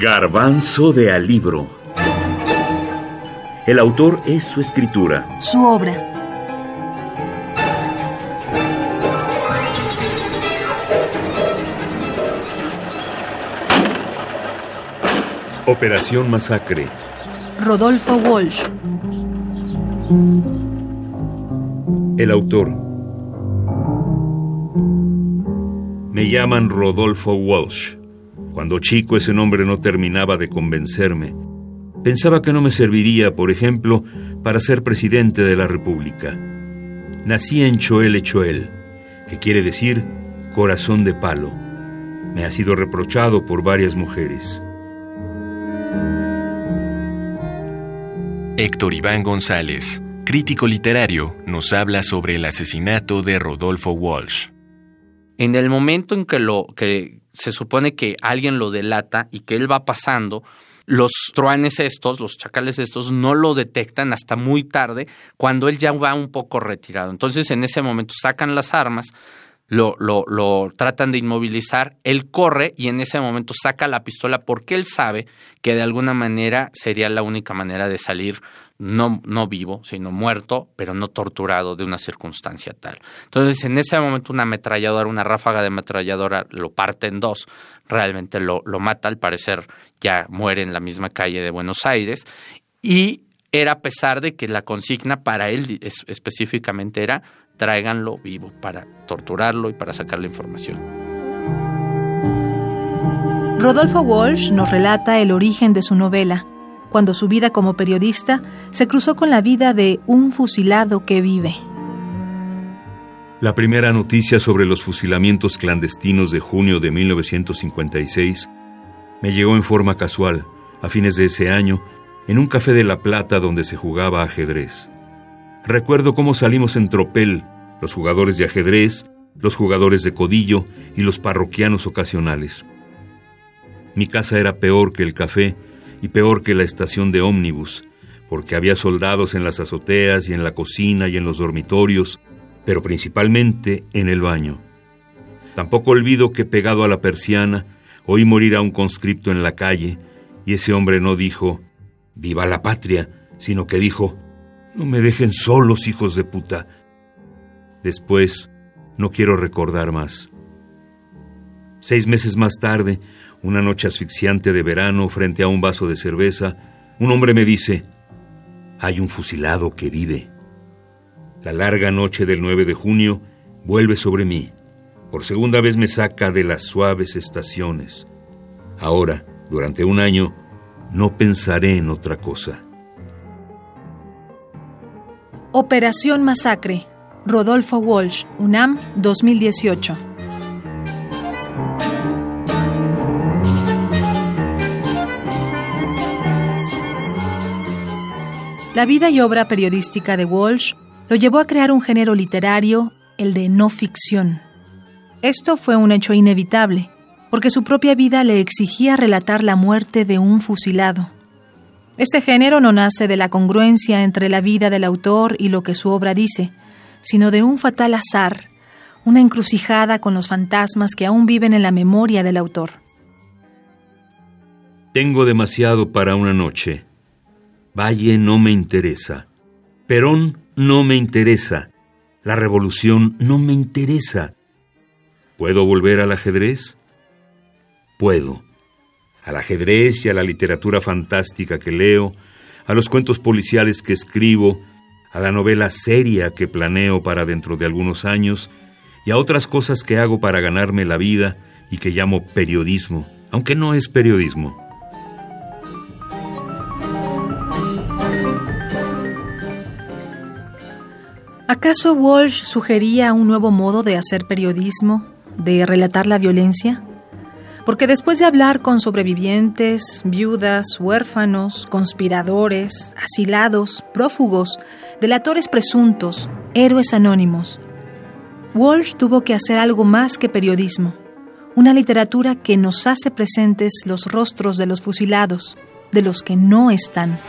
Garbanzo de Alibro. El autor es su escritura. Su obra. Operación Masacre. Rodolfo Walsh. El autor. Me llaman Rodolfo Walsh. Cuando chico ese nombre no terminaba de convencerme. Pensaba que no me serviría, por ejemplo, para ser presidente de la República. Nací en Choel Choel, que quiere decir corazón de palo. Me ha sido reprochado por varias mujeres. Héctor Iván González, crítico literario, nos habla sobre el asesinato de Rodolfo Walsh. En el momento en que lo que se supone que alguien lo delata y que él va pasando, los truanes estos, los chacales estos, no lo detectan hasta muy tarde, cuando él ya va un poco retirado. Entonces, en ese momento sacan las armas, lo, lo, lo, tratan de inmovilizar, él corre y en ese momento saca la pistola porque él sabe que de alguna manera sería la única manera de salir no, no vivo, sino muerto, pero no torturado de una circunstancia tal. Entonces, en ese momento una ametralladora, una ráfaga de ametralladora lo parte en dos, realmente lo, lo mata, al parecer ya muere en la misma calle de Buenos Aires y era a pesar de que la consigna para él específicamente era tráiganlo vivo para torturarlo y para sacar la información. Rodolfo Walsh nos relata el origen de su novela, cuando su vida como periodista se cruzó con la vida de un fusilado que vive. La primera noticia sobre los fusilamientos clandestinos de junio de 1956 me llegó en forma casual, a fines de ese año, en un café de La Plata donde se jugaba ajedrez. Recuerdo cómo salimos en tropel, los jugadores de ajedrez, los jugadores de codillo y los parroquianos ocasionales. Mi casa era peor que el café y peor que la estación de ómnibus, porque había soldados en las azoteas y en la cocina y en los dormitorios, pero principalmente en el baño. Tampoco olvido que pegado a la persiana oí morir a un conscripto en la calle y ese hombre no dijo, viva la patria, sino que dijo, no me dejen solos, hijos de puta. Después, no quiero recordar más. Seis meses más tarde, una noche asfixiante de verano, frente a un vaso de cerveza, un hombre me dice, hay un fusilado que vive. La larga noche del 9 de junio vuelve sobre mí. Por segunda vez me saca de las suaves estaciones. Ahora, durante un año, no pensaré en otra cosa. Operación Masacre. Rodolfo Walsh, UNAM 2018. La vida y obra periodística de Walsh lo llevó a crear un género literario, el de no ficción. Esto fue un hecho inevitable, porque su propia vida le exigía relatar la muerte de un fusilado. Este género no nace de la congruencia entre la vida del autor y lo que su obra dice, sino de un fatal azar, una encrucijada con los fantasmas que aún viven en la memoria del autor. Tengo demasiado para una noche, Valle no me interesa. Perón no me interesa. La revolución no me interesa. ¿Puedo volver al ajedrez? Puedo. Al ajedrez y a la literatura fantástica que leo, a los cuentos policiales que escribo, a la novela seria que planeo para dentro de algunos años y a otras cosas que hago para ganarme la vida y que llamo periodismo, aunque no es periodismo. ¿Acaso Walsh sugería un nuevo modo de hacer periodismo, de relatar la violencia? Porque después de hablar con sobrevivientes, viudas, huérfanos, conspiradores, asilados, prófugos, delatores presuntos, héroes anónimos, Walsh tuvo que hacer algo más que periodismo, una literatura que nos hace presentes los rostros de los fusilados, de los que no están.